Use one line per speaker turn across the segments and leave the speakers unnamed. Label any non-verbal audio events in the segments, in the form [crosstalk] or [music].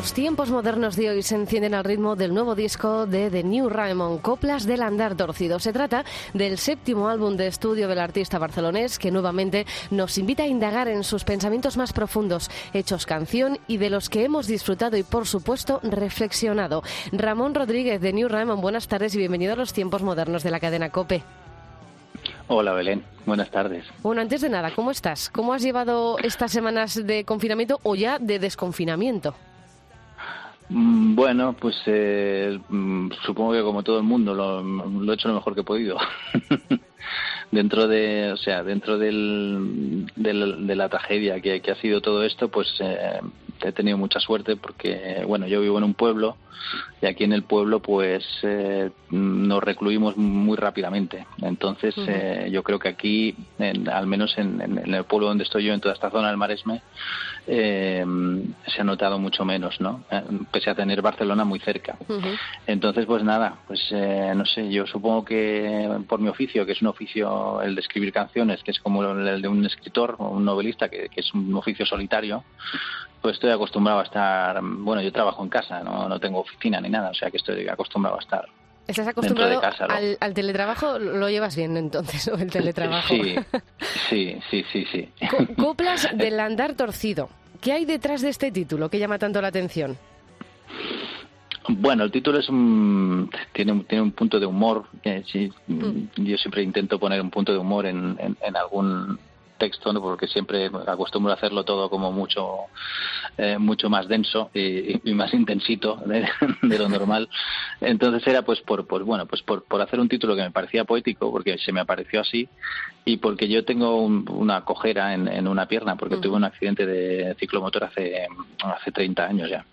Los
tiempos modernos de hoy se encienden al ritmo del nuevo disco de The New Raymond, Coplas del Andar Torcido. Se trata del séptimo álbum de estudio del artista barcelonés que nuevamente nos invita a indagar en sus pensamientos más profundos, hechos canción y de los que hemos disfrutado y, por supuesto, reflexionado. Ramón Rodríguez de New Raymond, buenas tardes y bienvenido a los tiempos modernos de la cadena COPE.
Hola Belén, buenas tardes.
Bueno, antes de nada, ¿cómo estás? ¿Cómo has llevado estas semanas de confinamiento o ya de desconfinamiento?
Mm, Bueno, pues eh, mm, supongo que como todo el mundo lo, he hecho lo mejor que he podido. [laughs] dentro de, o sea, dentro del- de la tragedia que, que ha sido todo esto, pues eh, he tenido mucha suerte porque, bueno, yo vivo en un pueblo y aquí en el pueblo, pues eh, nos recluimos muy rápidamente. Entonces, eh, yo creo que aquí, en- al menos en, en- en el pueblo donde estoy yo, en toda esta zona del Maresme, eh, se ha notado mucho menos, ¿no? Eh, Pese a tener Barcelona muy cerca. Entonces, pues nada, pues eh, no sé, yo supongo que por mi oficio, que es un oficio el de escribir canciones, que es como el de un escritor o un novelista, que, que es un oficio solitario, pues estoy acostumbrado a estar, bueno, yo trabajo en casa, no, no tengo oficina ni nada, o sea que estoy acostumbrado a estar.
¿Estás
Dentro
acostumbrado
de casa,
al, al teletrabajo? ¿Lo llevas bien entonces, o el teletrabajo?
Sí, sí, sí, sí, sí.
Co- Coplas del andar torcido. ¿Qué hay detrás de este título que llama tanto la atención?
Bueno, el título es un, tiene, un- tiene un punto de humor. que sí, Yo siempre intento poner un punto de humor en, en- en algún texto, ¿no? porque siempre acostumbro a hacerlo todo como mucho eh, mucho más denso y, y más intensito de, de lo normal. Entonces era pues por, por bueno pues por, por hacer un título que me parecía poético, porque se me apareció así y porque yo tengo un- una cojera en, en una pierna, porque tuve un accidente de ciclomotor hace hace 30 años ya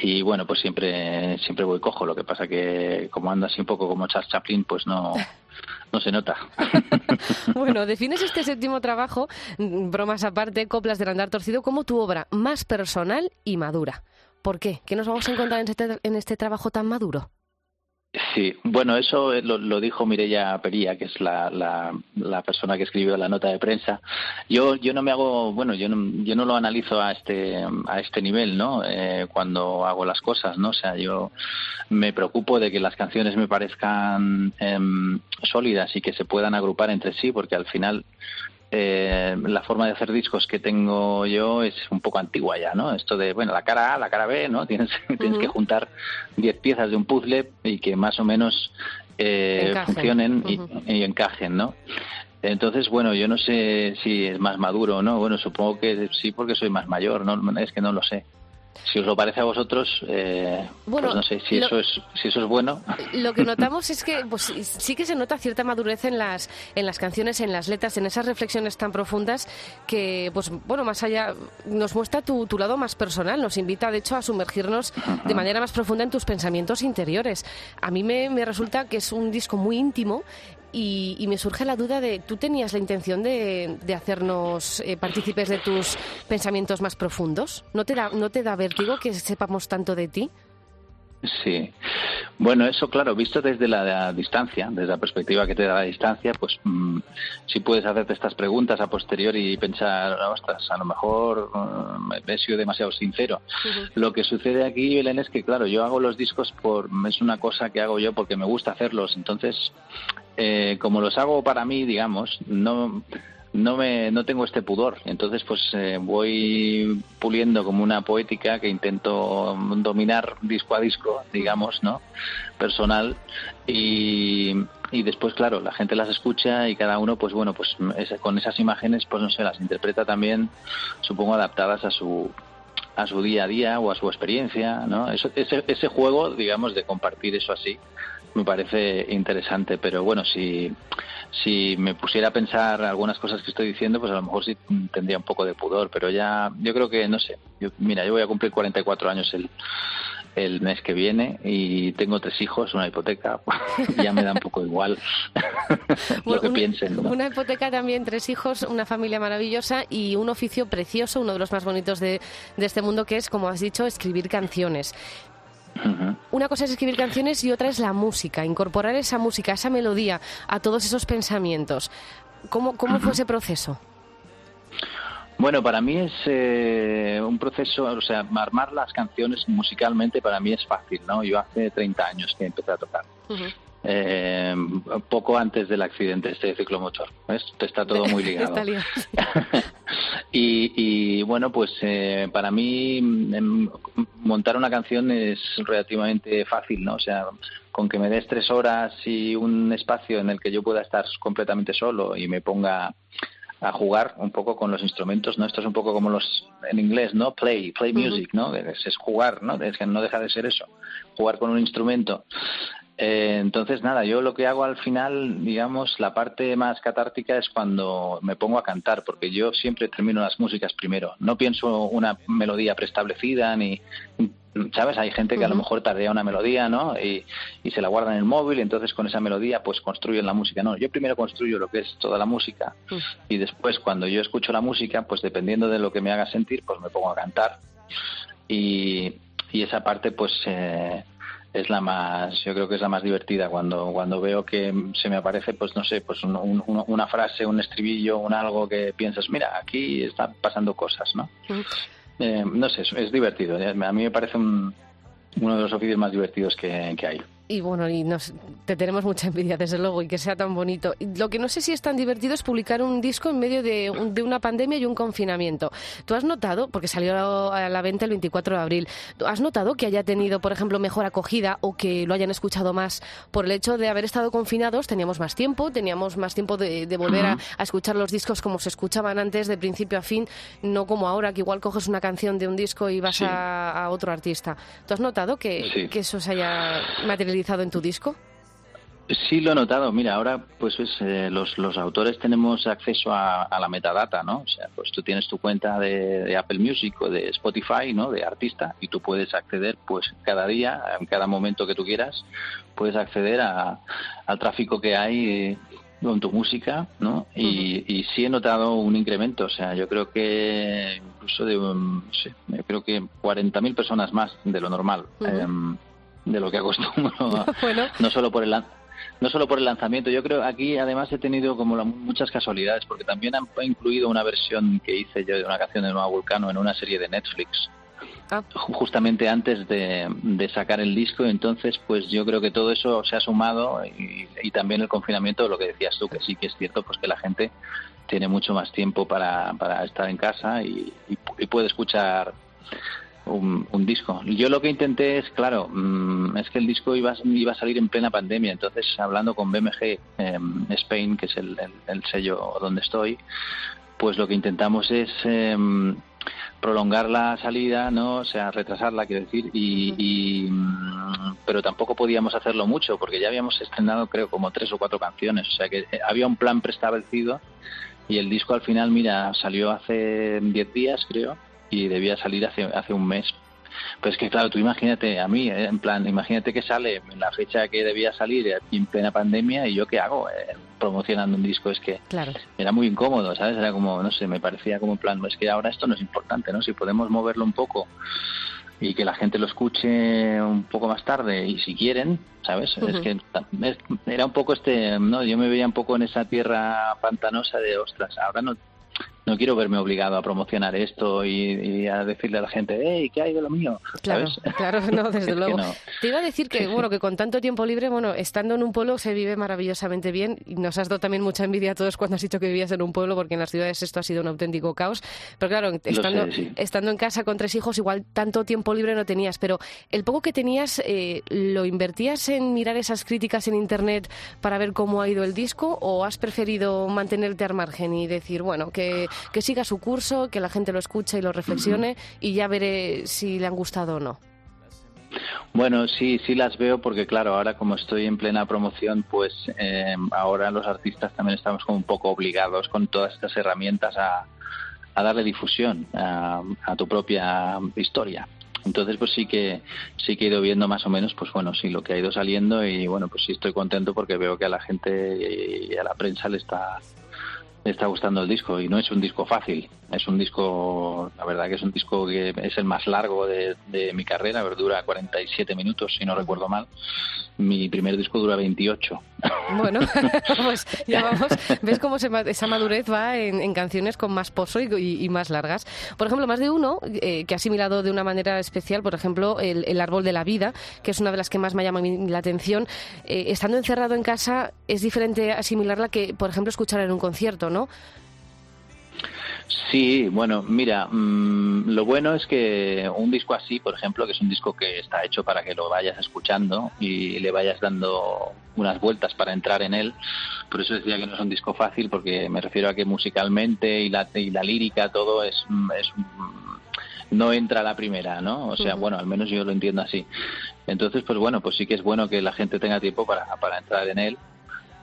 y bueno pues siempre siempre voy cojo lo que pasa que como ando así un poco como Charles Chaplin pues no [laughs] no se nota [laughs]
Bueno, defines este séptimo trabajo, mm, bromas aparte, Coplas del andar torcido, como tu obra más personal y madura. ¿Por qué? ¿Qué nos vamos a encontrar en este, en este trabajo tan maduro?
Sí, bueno, eso eh, lo, lo dijo Mireia Pería, que es la, la, persona que escribió la nota de prensa. Yo, yo no me hago, bueno, yo no, yo no lo analizo a este, a este nivel, ¿no? Eh, cuando hago las cosas, ¿no? O sea, yo me preocupo de que las canciones me parezcan em, sólidas y que se puedan agrupar entre sí, porque al final eh, la forma de hacer discos que tengo yo es un poco antigua ya, ¿no? Esto de, bueno, la cara A, la cara B, ¿no? [laughs] Tienes, tienes que juntar 10 piezas de un puzzle y que más o menos eh, funcionen y encajen, ¿no? Entonces, bueno, yo no sé si es más maduro o no. Bueno, supongo que sí porque soy más mayor, ¿no? Es que no lo sé. Si os lo parece a vosotros, eh,
Bueno,
pues no sé si
lo-
eso es si eso es bueno. [laughs]
Lo que [laughs] notamos es que pues, sí que se nota cierta madurez en las, en las canciones, en las letras, en esas reflexiones tan profundas que, pues bueno, más allá, nos muestra tu, tu lado más personal, nos invita de hecho a sumergirnos de manera más profunda en tus pensamientos interiores. A mí me, me resulta que es un disco muy íntimo y, y me surge la duda de, ¿tú tenías la intención de, de hacernos eh, partícipes de tus pensamientos más profundos? ¿No te, da, ¿No te da vértigo que sepamos tanto de ti?
Sí. Bueno, eso claro, visto desde la, distancia, desde la perspectiva que te da la distancia, pues mm, sí puedes hacerte estas preguntas a posteriori y pensar, ostras, a lo mejor mm, he sido demasiado sincero. Lo que sucede aquí, Belén, es que claro, yo hago los discos por, es una cosa que hago yo porque me gusta hacerlos, entonces, eh, como los hago para mí, digamos, no no me no tengo este pudor. Entonces pues eh, voy puliendo como una poética que intento dominar disco a disco digamos no personal. Y, y después claro la gente las escucha y cada uno pues bueno pues es- con esas imágenes pues no sé las interpreta también supongo adaptadas a su a su día a día o a su experiencia no eso, ese ese juego digamos de compartir eso así me parece interesante, pero bueno, si, si me pusiera a pensar algunas cosas que estoy diciendo, pues a lo mejor sí tendría un poco de pudor, pero ya, yo creo que, no sé, mira, yo voy a cumplir 44 años el, el mes que viene y tengo tres hijos, una hipoteca, [laughs] ya me da un poco igual [laughs] lo que piensen.
Una hipoteca también, tres hijos, una familia maravillosa y un oficio precioso, uno de los más bonitos de, de este mundo, que es, como has dicho, escribir canciones. Una cosa es escribir canciones y otra es la música, incorporar esa música, esa melodía a todos esos pensamientos. ¿Cómo, cómo fue ese proceso?
Bueno, para mí es eh, un proceso, o sea, armar las canciones musicalmente para mí es fácil, ¿no? Yo hace 30 años que empecé a tocar. Eh, poco antes del accidente este ciclomotor. ¿ves? Está todo muy [laughs] ligado. [laughs] y, bueno, pues eh, para mí em, montar una canción es relativamente fácil, ¿no? O sea, con que me des tres horas y un espacio en el que yo pueda estar completamente solo y me ponga a jugar un poco con los instrumentos, ¿no? Esto es un poco como los en inglés, ¿no? Play, play music, ¿no? Es, jugar, ¿no? Es que no deja de ser eso, jugar con un instrumento. Eh, entonces, nada, yo lo que hago al final, digamos, la parte más catártica es cuando me pongo a cantar, porque yo siempre termino las músicas primero. No pienso una melodía preestablecida ni ¿sabes? Hay gente que a lo mejor tardea una melodía, ¿no? Y, se la guarda en el móvil y entonces con esa melodía pues construyen la música. No, yo primero construyo lo que es toda la música y después cuando yo escucho la música, pues dependiendo de lo que me haga sentir, pues me pongo a cantar. Y, esa parte pues eh, es la más, yo creo que es la más divertida cuando, cuando veo que se me aparece pues no sé, pues una frase, un estribillo, un algo que piensas, mira, aquí están pasando cosas, ¿no? Eh, no sé, es, divertido. A mí me parece uno de los oficios más divertidos que, que hay
y bueno, y nos, te tenemos mucha envidia, desde luego, y que sea tan bonito. Lo que no sé si es tan divertido es publicar un disco en medio de, de una pandemia y un confinamiento. ¿Tú has notado, porque salió a la venta el 24 de abril, has notado que haya tenido, por ejemplo, mejor acogida o que lo hayan escuchado más por el hecho de haber estado confinados? Teníamos más tiempo, teníamos más tiempo de, volver a, escuchar los discos como se escuchaban antes, de principio a fin, no como ahora, que igual coges una canción de un disco y vas a, otro artista. ¿Tú has notado que, que eso se haya materializado? En tu disco?
Sí, lo he notado. Mira, ahora pues eh, los, los autores tenemos acceso a, la metadata, ¿no? O sea, pues tú tienes tu cuenta de, Apple Music o de Spotify, ¿no? De artista y tú puedes acceder pues cada día, en cada momento que tú quieras, puedes acceder a, al tráfico que hay eh, con tu música, ¿no? Y, sí he notado un incremento, o sea, yo creo que incluso de, sí, creo que 40.000 personas más de lo normal de lo que acostumbro, [laughs] no solo por el no solo por el lanzamiento, yo creo aquí además he tenido como muchas casualidades, porque también han incluido una versión que hice yo de una canción de Nueva Vulcano en una serie de Netflix, ah. justamente antes de, sacar el disco, entonces pues yo creo que todo eso se ha sumado y, también el confinamiento, lo que decías tú, que sí que es cierto, pues que la gente tiene mucho más tiempo para, para estar en casa y puede escuchar un, disco. Yo lo que intenté es, claro, mm, es que el disco iba, iba a salir en plena pandemia, entonces hablando con BMG em, Spain, que es el, sello donde estoy, pues lo que intentamos es em, prolongar la salida, ¿no? O sea, retrasarla, quiero decir, y, mm, pero tampoco podíamos hacerlo mucho porque ya habíamos estrenado, creo, como tres o cuatro canciones, o sea que eh, había un plan preestablecido y el disco al final, mira, salió hace diez días, creo, y debía salir hace, hace un mes. Pues que claro, tú imagínate a mí, eh, en plan, imagínate que sale en la fecha que debía salir eh, en plena pandemia y yo qué hago eh, promocionando un disco, es que
claro.
era muy incómodo, ¿sabes? Era como, no sé, me parecía como en plan, es que ahora esto no es importante, ¿no? Si podemos moverlo un poco y que la gente lo escuche un poco más tarde y si quieren, ¿sabes? Es que era un poco este, no, yo me veía un poco en esa tierra pantanosa de, ostras, ahora no no quiero verme obligado a promocionar esto y, a decirle a la gente, hey, ¿qué hay de lo mío?
Claro, claro, no, [laughs] desde luego. Te iba a decir que, bueno, que con tanto tiempo libre, bueno, estando en un pueblo se vive maravillosamente bien. Y nos has dado también mucha envidia a todos cuando has dicho que vivías en un pueblo porque en las ciudades esto ha sido un auténtico caos. Pero claro, estando, estando en casa con tres hijos, igual tanto tiempo libre no tenías, pero el poco que tenías, eh, ¿lo invertías en mirar esas críticas en Internet para ver cómo ha ido el disco o has preferido mantenerte al margen y decir, bueno, que que siga su curso, que la gente lo escuche y lo reflexione y ya veré si le han gustado o no.
Bueno, sí, sí las veo porque claro, ahora como estoy en plena promoción, pues eh, ahora los artistas también estamos como un poco obligados con todas estas herramientas a, darle difusión a, tu propia historia. Entonces, pues sí que sí que he ido viendo más o menos, pues bueno, sí lo que ha ido saliendo y bueno, pues sí estoy contento porque veo que a la gente y a la prensa le está está gustando el disco y no es un disco fácil. Es un disco, la verdad que es un disco que es el más largo de, mi carrera, dura 47 minutos, si no recuerdo mal. Mi primer disco dura 28.
Bueno, [laughs] [laughs] pues ya vamos. ¿Ves cómo esa madurez va en, canciones con más pozo y, más largas? Por ejemplo, más de uno eh, que ha asimilado de una manera especial, por ejemplo, el, Árbol de la Vida, que es una de las que más me llama la atención. Eh, estando encerrado en casa, es diferente asimilarla que, por ejemplo, escucharla en un concierto, ¿no?
Sí, bueno, mira, mm, lo bueno es que un disco así, por ejemplo, que es un disco que está hecho para que lo vayas escuchando y le vayas dando unas vueltas para entrar en él, por eso decía que no es un disco fácil, porque me refiero a que musicalmente y la, y la lírica, todo es, es no entra a la primera, ¿no? O sea, bueno, al menos yo lo entiendo así. Entonces, pues bueno, pues sí que es bueno que la gente tenga tiempo para, para entrar en él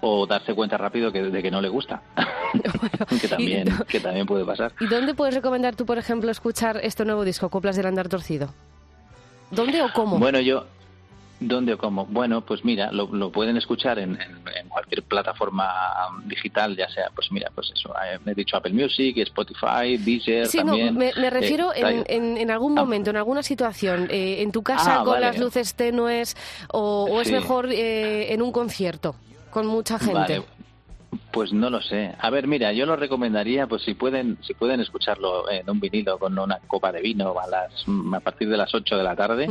o darse cuenta rápido que, de que no le gusta, [laughs] que, también, que también puede pasar.
¿Y dónde puedes recomendar tú, por ejemplo, escuchar este nuevo disco, Coplas del Andar Torcido? ¿Dónde o cómo?
Bueno, yo, ¿Dónde o cómo? Bueno, pues mira, lo, pueden escuchar en, cualquier plataforma digital, ya sea, pues mira, pues eso, eh, he dicho Apple Music, Spotify, Deezer
sí,
también.
No, me, refiero eh, en, algún ah. momento, en alguna situación, eh, en tu casa ah, con las luces tenues o, es mejor en un concierto con mucha gente?
Pues no lo sé. A ver, mira, yo lo recomendaría, pues si pueden, si pueden escucharlo en un vinilo con una copa de vino a las, a partir de las 8 de la tarde,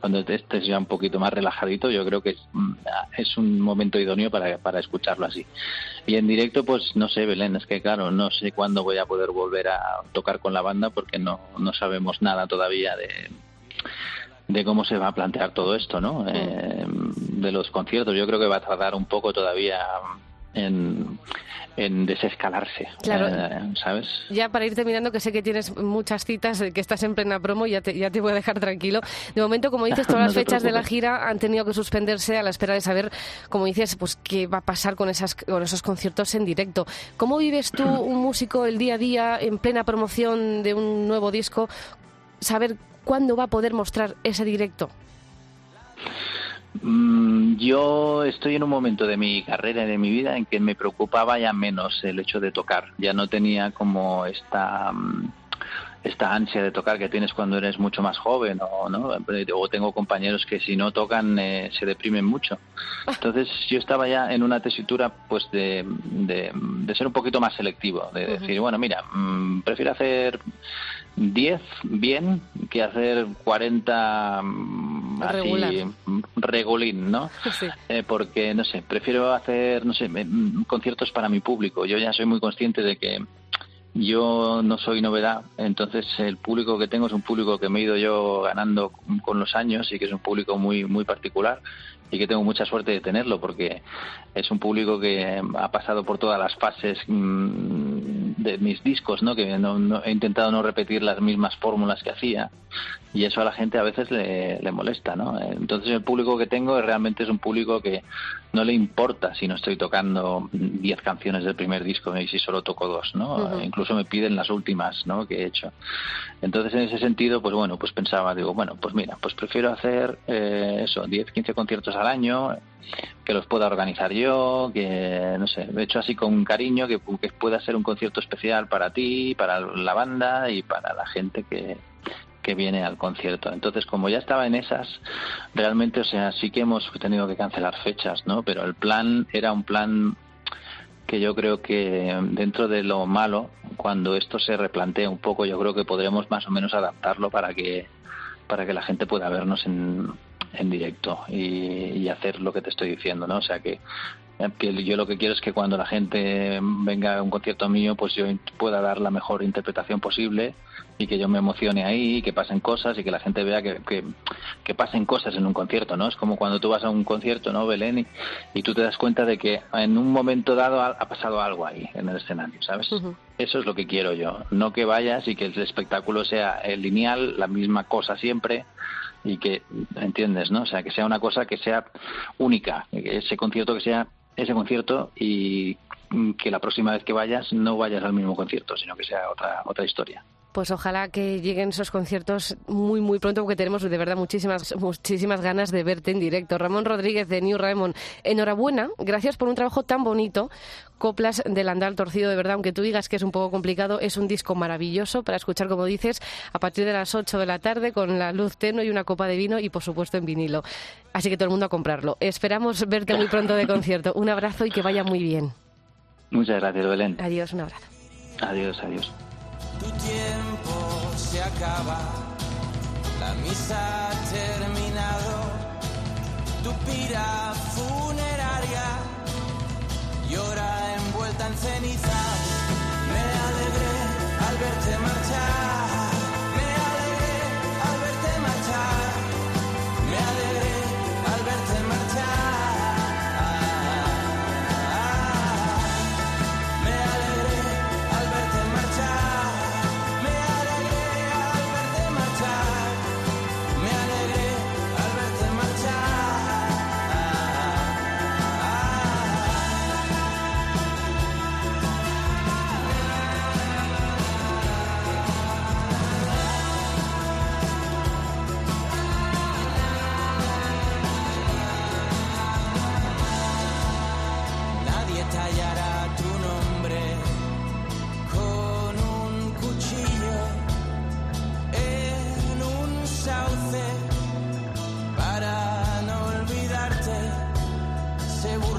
cuando estés ya un poquito más relajadito, yo creo que es, mm, es un momento idóneo para, para escucharlo así. Y en directo, pues no sé, Belén, es que claro, no sé cuándo voy a poder volver a tocar con la banda porque no, no sabemos nada todavía de de cómo se va a plantear todo esto, ¿no? Eh, de los conciertos. Yo creo que va a tardar un poco todavía en, desescalarse,
claro.
Eh, ¿sabes?
Ya para ir terminando, que sé que tienes muchas citas, que estás en plena promo, ya te, ya te voy a dejar tranquilo. De momento, como dices, [laughs] todas las fechas de la gira han tenido que suspenderse a la espera de saber, como dices, pues qué va a pasar con, esas, con esos conciertos en directo. ¿Cómo vives tú, [clears throat] un músico, el día a día, en plena promoción de un nuevo disco? Saber ¿Cuándo va a poder mostrar ese directo?
Mm, yo estoy en un momento de mi carrera y de mi vida en que me preocupaba ya menos el hecho de tocar. Ya no tenía como esta mm, esta ansia de tocar que tienes cuando eres mucho más joven o no o tengo compañeros que si no tocan eh, se deprimen mucho. [laughs] Entonces yo estaba ya en una tesitura pues de, de, ser un poquito más selectivo de decir bueno mira mm, prefiero hacer 10 bien que hacer 40 mm, así regulín, ¿no? [laughs] Eh, porque, no sé, prefiero hacer, no sé, conciertos para mi público. Yo ya soy muy consciente de que yo no soy novedad, entonces el público que tengo es un público que me he ido yo ganando con los años y que es un público muy muy particular y que tengo mucha suerte de tenerlo porque es un público que ha pasado por todas las fases mm, de mis discos, ¿no? Que no, he intentado no repetir las mismas fórmulas que hacía y eso a la gente a veces le, le molesta, ¿no? Entonces el público que tengo realmente es un público que no le importa si no estoy tocando 10 canciones del primer disco y si solo toco dos, ¿no? Incluso me piden las últimas, ¿no? Que he hecho. Entonces en ese sentido, pues bueno, pues pensaba, digo, bueno, pues mira, pues prefiero hacer eh, eso, 10, 15 conciertos al año, que los pueda organizar yo, que no sé, he hecho así con cariño, que, que pueda ser un concierto especial para ti, para la banda y para la gente que, que viene al concierto. Entonces, como ya estaba en esas, realmente, o sea, sí que hemos tenido que cancelar fechas, ¿no? Pero el plan era un plan que yo creo que dentro de lo malo, cuando esto se replantea un poco, yo creo que podremos más o menos adaptarlo para que para que la gente pueda vernos en, en directo y, hacer lo que te estoy diciendo, ¿no? O sea que, yo lo que quiero es que cuando la gente venga a un concierto mío, pues yo pueda dar la mejor interpretación posible y que yo me emocione ahí, y que pasen cosas y que la gente vea que, que, pasen cosas en un concierto, ¿no? Es como cuando tú vas a un concierto, ¿no, Belén? Y, tú te das cuenta de que en un momento dado ha, pasado algo ahí en el escenario, ¿sabes? Eso es lo que quiero yo. No que vayas y que el espectáculo sea lineal, la misma cosa siempre, y que, ¿entiendes? ¿no? O sea, que sea una cosa que sea única, ese concierto que sea ese concierto y que la próxima vez que vayas no vayas al mismo concierto, sino que sea otra, otra historia
pues ojalá que lleguen esos conciertos muy, muy pronto, porque tenemos de verdad muchísimas, muchísimas ganas de verte en directo. Ramón Rodríguez de New Raymond, enhorabuena, gracias por un trabajo tan bonito. Coplas del Andal Torcido, de verdad, aunque tú digas que es un poco complicado, es un disco maravilloso para escuchar, como dices, a partir de las 8 de la tarde con la luz tenue y una copa de vino y, por supuesto, en vinilo. Así que todo el mundo a comprarlo. Esperamos verte muy pronto de concierto. Un abrazo y que vaya muy bien.
Muchas gracias, Belén.
Adiós, un abrazo.
Adiós, adiós
tu tiempo se acaba, la misa ha terminado, tu pira funeraria llora envuelta en cenizas,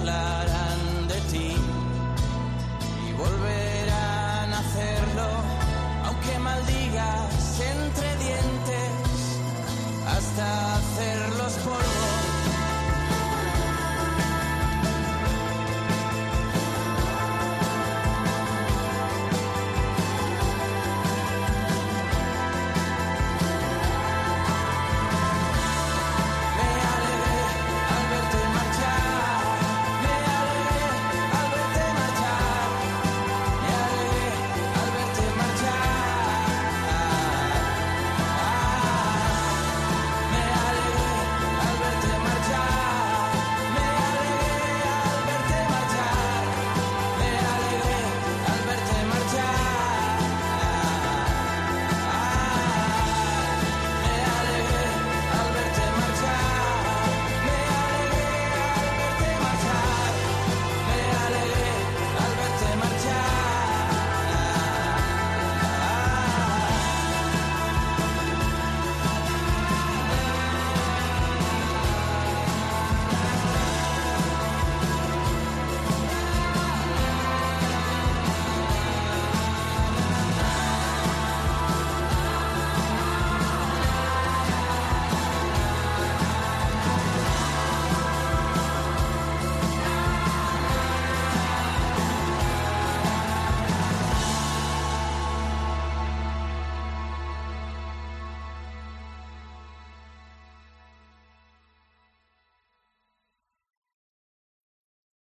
I.